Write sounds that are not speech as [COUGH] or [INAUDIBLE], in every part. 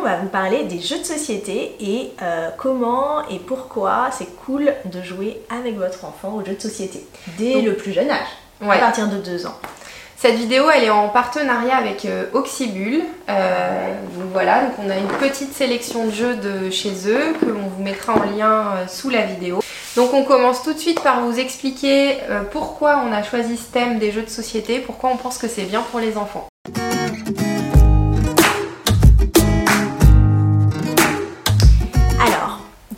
on va vous parler des jeux de société et euh, comment et pourquoi c'est cool de jouer avec votre enfant aux jeux de société dès le plus jeune âge, à partir de 2 ans. Cette vidéo, elle est en partenariat avec euh, Oxybul. Euh, donc voilà, donc on a une petite sélection de jeux de chez eux que l'on vous mettra en lien sous la vidéo. Donc on commence tout de suite par vous expliquer pourquoi on a choisi ce thème des jeux de société, pourquoi on pense que c'est bien pour les enfants.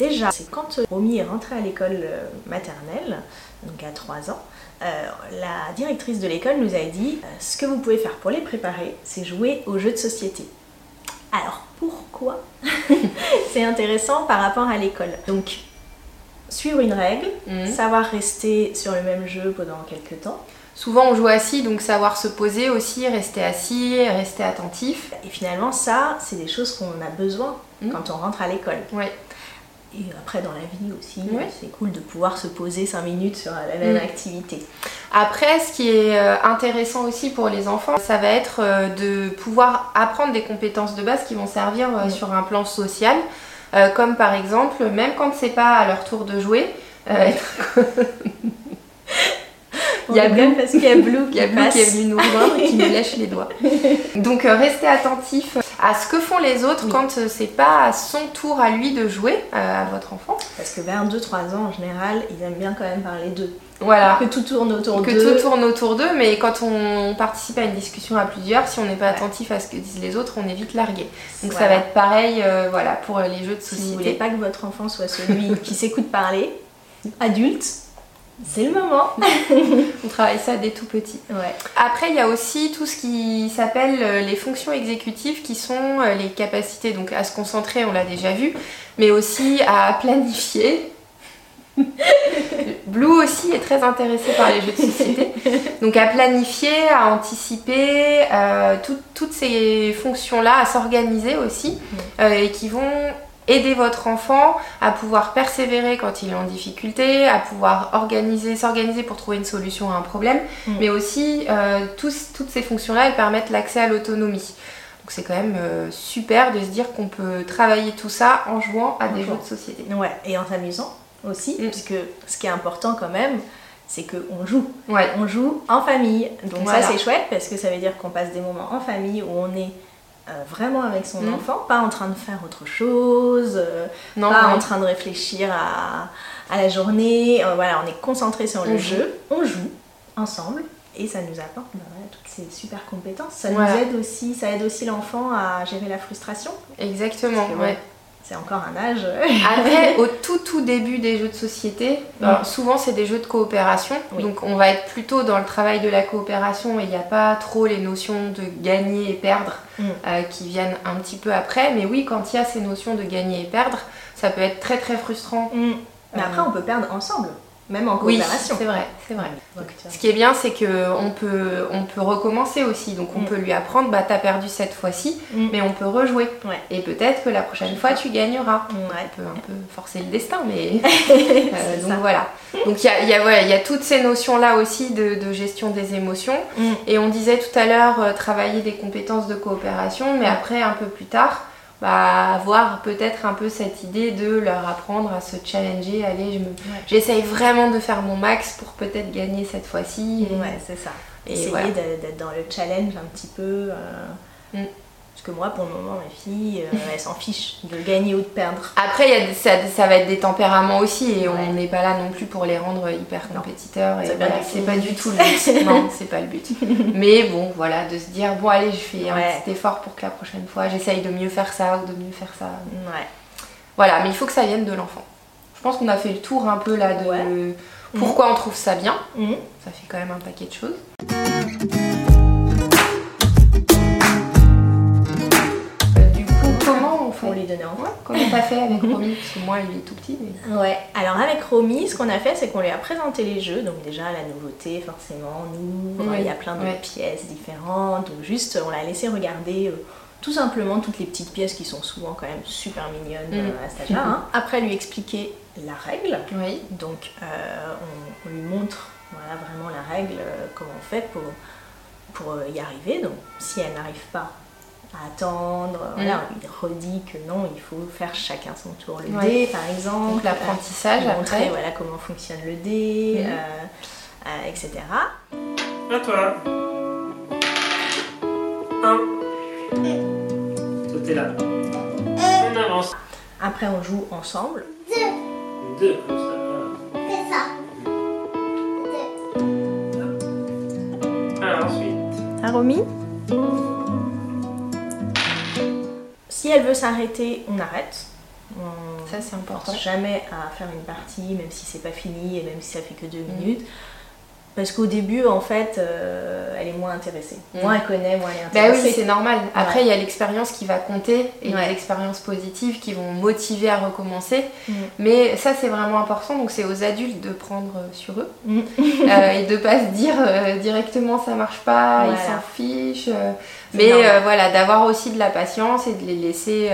Déjà, c'est quand euh, Romy est rentrée à l'école euh, maternelle, donc à 3 ans, euh, la directrice de l'école nous a dit ce que vous pouvez faire pour les préparer, c'est jouer aux jeux de société. Alors pourquoi [LAUGHS] C'est intéressant par rapport à l'école. Donc, suivre une règle, mhm. savoir rester sur le même jeu pendant quelques temps. Souvent on joue assis, donc savoir se poser aussi, rester assis, rester attentif. Et finalement, ça, c'est des choses qu'on a besoin mhm. quand on rentre à l'école. Ouais et après dans la vie aussi, c'est cool de pouvoir se poser 5 minutes sur la même mm. activité. Après, ce qui est euh, intéressant aussi pour les enfants, ça va être euh, de pouvoir apprendre des compétences de base qui vont servir euh, mm. sur un plan social. comme par exemple, même quand c'est pas à leur tour de jouer, [LAUGHS] [LAUGHS] Il y a Blue parce qu'il y a Blue [LAUGHS] qui, est venu nous voir et qui nous lèche les doigts. Donc restez attentifs à ce que font les autres quand euh, c'est pas à son tour à lui de jouer euh, à votre enfant. Parce que vers 2-3 ans en général, ils aiment bien quand même parler d'eux. Voilà. Que tout tourne autour d'eux. Que tout tourne autour d'eux, mais quand on participe à une discussion à plusieurs, si on n'est pas attentif à ce que disent les autres, on est vite largué. Donc ça va être pareil euh, voilà, pour les jeux de société. Si vous voulez pas que votre enfant soit celui qui s'écoute parler, adulte, c'est le moment. [LAUGHS] on travaille ça dès tout petit. Après, il y a aussi tout ce qui s'appelle euh, les fonctions exécutives qui sont euh, les capacités donc à se concentrer, on l'a déjà vu, mais aussi à planifier. [LAUGHS] Blue aussi est très intéressé par les jeux de société. Donc à planifier, à anticiper, euh, toutes ces fonctions-là, à s'organiser aussi, et qui vont aider votre enfant à pouvoir persévérer quand il est en difficulté, à pouvoir organiser, s'organiser pour trouver une solution à un problème, mm. mais aussi euh, toutes ces fonctions-là, elles permettent l'accès à l'autonomie. Donc c'est quand même euh, super de se dire qu'on peut travailler tout ça en jouant à des jeux de société. Ouais, et en s'amusant aussi, mm. puisque ce qui est important quand même, c'est qu'on joue. Ouais. On joue en famille. Donc ça c'est chouette parce que ça veut dire qu'on passe des moments en famille où on est euh, vraiment avec son enfant, pas en train de faire autre chose, euh, pas en train de réfléchir à, la journée. Euh, voilà, on est concentré sur le jeu, on joue ensemble et ça nous apporte bah, toutes ces super compétences. Ça nous aide aussi, ça aide aussi l'enfant à gérer la frustration. Exactement, ouais c'est encore un âge. [LAUGHS] Après, [LAUGHS] au tout tout début des jeux de société, souvent c'est des jeux de coopération. Donc on va être plutôt dans le travail de la coopération et il n'y a pas trop les notions de gagner et perdre mm. euh, qui viennent un petit peu après. Mais oui, quand il y a ces notions de gagner et perdre, ça peut être très très frustrant. Mm. Mais après, on peut perdre ensemble même en coopération. Oui, c'est vrai, c'est vrai. ce qui est bien, c'est qu'on peut, on peut recommencer aussi. Donc on mm. peut lui apprendre, bah t'as perdu cette fois-ci, mm. mais on peut rejouer. Et peut-être que la prochaine fois, tu gagneras. On peut un peu forcer le destin, mais... [LAUGHS] Euh, donc voilà. Donc il y a, y, a, y a, toutes ces notions-là aussi de, gestion des émotions. Mm. Et on disait tout à l'heure, euh, travailler des compétences de coopération, mais après, un peu plus tard, bah, avoir peut-être un peu cette idée de leur apprendre à se challenger. Allez, je me... j'essaye vraiment de faire mon max pour peut-être gagner cette fois-ci. Ouais, c'est ça. Essayer d'être dans le challenge un petit peu. Euh, mm. Parce que moi, pour le moment, mes filles, euh, elles s'en fichent de gagner ou de perdre. Après, y a, ça, ça, va être des tempéraments aussi, et on n'est pas là non plus pour les rendre hyper compétiteurs. C'est pas, du tout le but. non, [LAUGHS] c'est pas le but. Mais bon, voilà, de se dire, bon, allez, je fais un petit effort pour que la prochaine fois, j'essaye de mieux faire ça ou de mieux faire ça. Ouais. Voilà, mais il faut que ça vienne de l'enfant. Je pense qu'on a fait le tour un peu là de pourquoi on trouve ça bien. Mhm. Ça fait quand même un paquet de choses. T'as fait avec Romy Parce que moi, il est tout petit. Ouais, alors avec Romy, ce qu'on a fait, c'est qu'on lui a présenté les jeux. Donc, déjà, la nouveauté, forcément, nous, il y a plein de pièces différentes. Donc, juste, on l'a laissé regarder. Euh, tout simplement toutes les petites pièces qui sont souvent quand même super mignonnes mm. euh, à cet âge-là. Hein. Après, lui expliquer la règle. Oui. Donc, euh, on, lui montre voilà, vraiment la règle, comment on fait pour, pour y arriver. Donc, si elle n'arrive pas, à attendre. Voilà, mm. il redit que non, il faut faire chacun son tour. Le dé, par exemple. Donc l'apprentissage, montrer voilà, comment fonctionne le dé, mm. etc. À toi. Un. Toi, là. On avance. Après, on joue ensemble. Deux. Deux, comme ça. C'est Si elle veut s'arrêter, on arrête. On ça c'est important. Jamais à faire une partie, même si c'est pas fini et même si ça fait que deux mm. minutes. Parce qu'au début, en fait, euh, elle est moins intéressée. Mm. Moins elle connaît, moins elle est intéressée. Bah oui, c'est normal. Après, il y a l'expérience qui va compter et les expériences positives qui vont motiver à recommencer. Mm. Mais ça, c'est vraiment important. Donc, c'est aux adultes de prendre sur eux mm. [LAUGHS] euh, et de pas se dire euh, directement ça marche pas, ils s'en fichent. mais voilà, d'avoir aussi de la patience et de les laisser.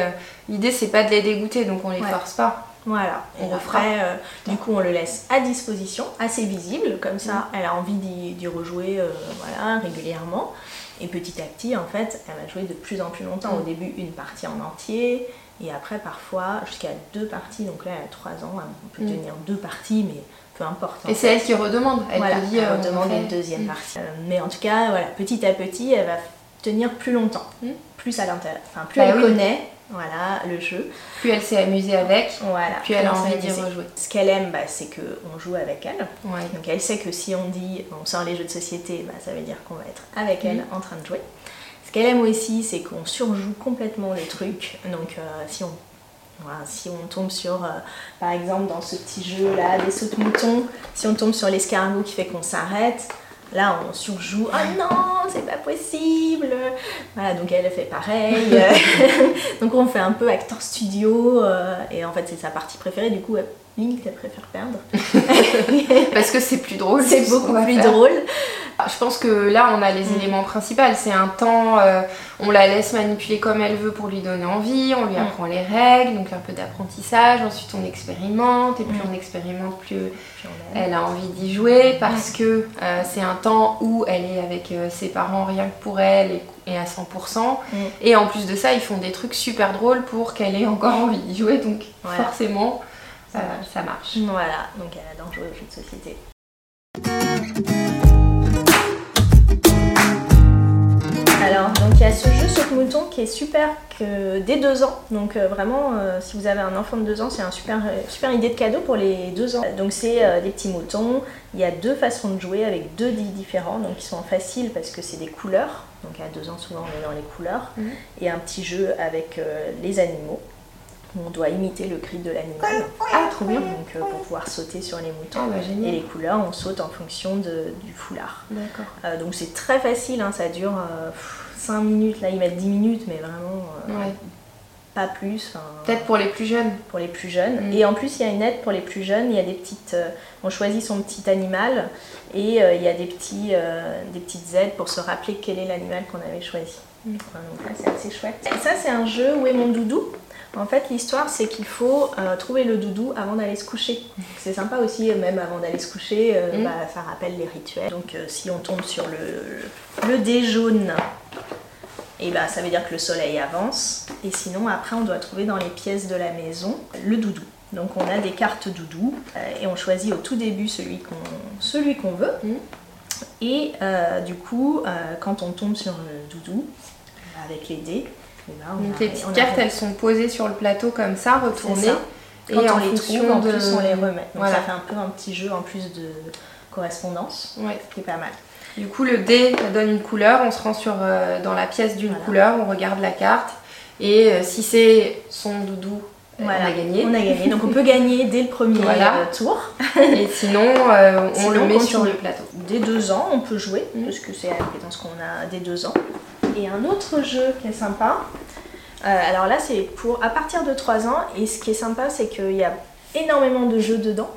L'idée, c'est pas de les dégoûter, donc on les force pas. Voilà, on après, euh, du coup, on le laisse à disposition, assez visible, comme ça, mm. elle a envie d'y rejouer euh, voilà, régulièrement. Et petit à petit, en fait, elle va jouer de plus en plus longtemps. Au mm. début, une partie en entier, et après, parfois, jusqu'à deux parties. Donc là, elle a trois ans, on peut mm. tenir deux parties, mais peu importe. Et c'est elle qui redemande. Elle voilà, dit, elle redemande une deuxième partie. Euh, mais en tout cas, voilà, petit à petit, elle va tenir plus longtemps. Plus à l'intérieur. Enfin, plus bah elle connaît, voilà, le jeu. Plus elle s'est amusée avec, voilà, plus elle a envie d'y rejouer. Ce qu'elle aime, bah, c'est qu'on joue avec elle. Donc elle sait que si on dit on sort les jeux de société, bah, ça veut dire qu'on va être avec elle en train de jouer. Ce qu'elle aime aussi, c'est qu'on surjoue complètement les trucs. Donc euh, si on si on tombe sur, euh, par exemple, dans ce petit jeu là, des sauts de moutons, si on tombe sur l'escargot qui fait qu'on s'arrête, Là, on surjoue. Oh non, c'est pas possible. Voilà, donc elle fait pareil. [LAUGHS] donc on fait un peu acteur studio. Euh, et en fait, c'est sa partie préférée. Du coup, limite, elle préfère perdre. [LAUGHS] Parce que c'est plus drôle. C'est beaucoup plus drôle. Ah, je pense que là, on a les mm. éléments principaux. C'est un temps, euh, on la laisse manipuler comme elle veut pour lui donner envie, on lui mm. apprend les règles, donc un peu d'apprentissage. Ensuite, on expérimente, et plus mm. on expérimente, plus elle a envie d'y jouer parce que euh, c'est un temps où elle est avec euh, ses parents rien que pour elle et, à 100%. Et en plus de ça, ils font des trucs super drôles pour qu'elle ait encore [LAUGHS] envie d'y jouer, donc forcément, ça, ça marche. Voilà, donc elle adore jouer aux jeux de société. Alors, donc il y a ce jeu saute mouton qui est super que dès deux ans. Donc euh, vraiment, euh, si vous avez un enfant de deux ans, c'est un super, euh, super idée de cadeau pour les deux ans. Donc c'est des petits moutons. Il y a deux façons de jouer avec deux dits différents, donc ils sont faciles parce que c'est des couleurs. Donc à deux ans, souvent on est dans les couleurs. Mhm. Et un petit jeu avec les animaux. On doit imiter le cri de l'animal. Ah, trop bien. Donc pour pouvoir sauter sur les moutons. Ah, bah, et les couleurs, on saute en fonction de, du foulard. D'accord. donc c'est très facile, hein, ça dure 5 minutes, là ils mettent 10 minutes, mais vraiment euh, pas plus. Peut-être pour les plus jeunes. Pour les plus jeunes. Mm. Et en plus, il y a une aide pour les plus jeunes. Il y a des petites. Euh, on choisit son petit animal et euh, il y a des, petits, des petites aides pour se rappeler quel est l'animal qu'on avait choisi. Mm. donc là, c'est assez chouette. Et ça, c'est un jeu Où est mon doudou? En fait, l'histoire, c'est qu'il faut trouver le doudou avant d'aller se coucher. C'est sympa aussi, même avant d'aller se coucher, mm. bah, ça rappelle les rituels. Donc, si on tombe sur le, le dé jaune, et bah, ça veut dire que le soleil avance. Et sinon, après, on doit trouver dans les pièces de la maison le doudou. Donc on a des cartes doudou euh, et on choisit au tout début celui qu'on celui qu'on veut. Mm. Et euh, du coup, euh, quand on tombe sur le doudou, avec les dés, ben, Donc les petites cartes, elles sont posées sur le plateau comme ça, retournées. Et quand on les trouve, en plus, on les remet. Donc ça fait un peu un petit jeu en plus de correspondance, qui est pas mal. Du coup, le dé donne une couleur, on se rend sur, euh, dans la pièce d'une couleur, on regarde la carte, et euh, si c'est son doudou, euh, on a gagné. On a gagné, donc on peut [LAUGHS] gagner dès le premier tour. et sinon, on le met sur le plateau. Dès deux ans, on peut jouer, mm. parce que c'est la compétence qu'on a dès deux ans. Et un autre jeu qui est sympa, alors là c'est pour à partir de 3 ans, et ce qui est sympa c'est qu'il y a énormément de jeux dedans,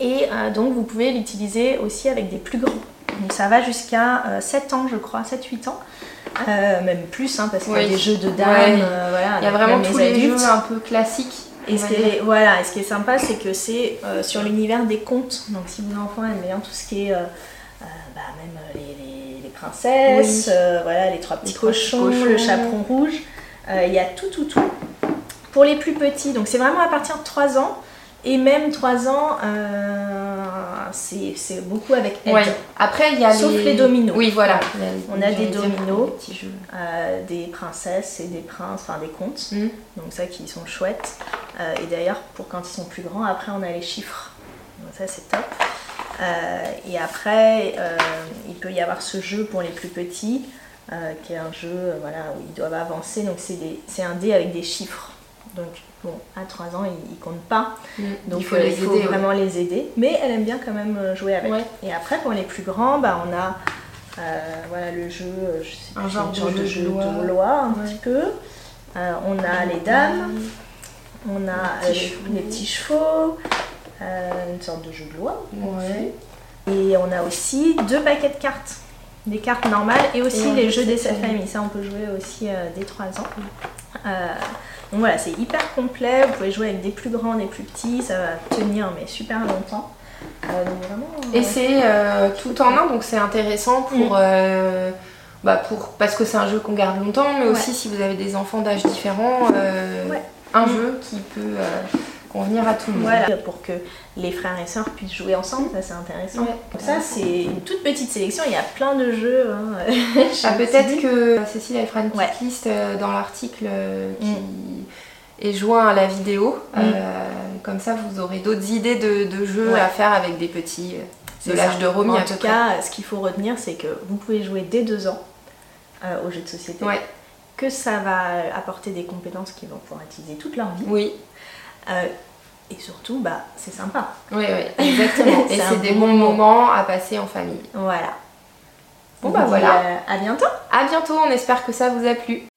et donc vous pouvez l'utiliser aussi avec des plus grands. Donc ça va jusqu'à 7 euh, ans, je crois, 7-8 ans. Euh, même plus, hein, parce qu'il y a des jeux de dames. Euh, voilà, Il y a vraiment tous les jeux un peu classiques. Et ce, qui est, voilà, et ce qui est sympa, c'est que c'est sur l'univers des contes. Donc si vos enfants aiment bien tout ce qui est bah, même les, princesse, voilà, les trois petits cochons, le chaperon rouge. Il y a tout, tout, tout. Pour les plus petits, donc c'est vraiment à partir de 3 ans. Et même 3 ans, euh, c'est beaucoup avec Ed. Après, il y a Sauf les, dominos. Oui, voilà. On a des dominos, euh, des princesses et des princes, enfin des contes. Mm. Donc ça qui sont chouettes. Euh, et d'ailleurs, pour quand ils sont plus grands, après on a les chiffres. Donc ça c'est top. Et après, il peut y avoir ce jeu pour les plus petits, qui est un jeu voilà, où ils doivent avancer. Donc c'est un dé avec des chiffres. Donc Bon, à 3 ans, ils, ne comptent pas. Mm. Donc il faut, euh, vraiment les aider. Mais elle aime bien quand même euh, jouer avec. Et après, pour les plus grands, bah, on a euh, voilà, le jeu, un genre, de, jeu de loi, un petit peu. on a les dames, on a les, petits chevaux, une sorte de jeu de loi. Et on a aussi deux paquets de cartes. Des cartes normales et aussi les jeux des sept familles. Ça, on peut jouer aussi dès 3 ans. Donc voilà, c'est hyper complet, vous pouvez jouer avec des plus grands, des plus petits, ça va tenir mais super longtemps. Euh, et c'est euh, tout en un, donc c'est intéressant pour, mm. euh, bah pour parce que c'est un jeu qu'on garde longtemps, mais aussi si vous avez des enfants d'âge différents, un mm. jeu qui peut convenir à tout le monde. Voilà, pour que les frères et sœurs puissent jouer ensemble, ça c'est intéressant. ça c'est une toute petite sélection, il y a plein de jeux. Hein. [LAUGHS] Ah, peut-être que Cécile elle fera une petite liste dans l'article qui. Mm et joint à la vidéo. Mm. Euh, comme ça, vous aurez d'autres idées de, jeux à faire avec des petits euh, de l'âge de Romy. En tout cas, ce qu'il faut retenir, c'est que vous pouvez jouer dès deux ans euh, aux jeux de société. Que ça va apporter des compétences qu'ils vont pouvoir utiliser toute leur vie. Oui. Et surtout, bah, c'est sympa. Oui, oui, exactement. [LAUGHS] et c'est des bons moments à passer en famille. Voilà. Bon, bah voilà. à bientôt. À bientôt, on espère que ça vous a plu.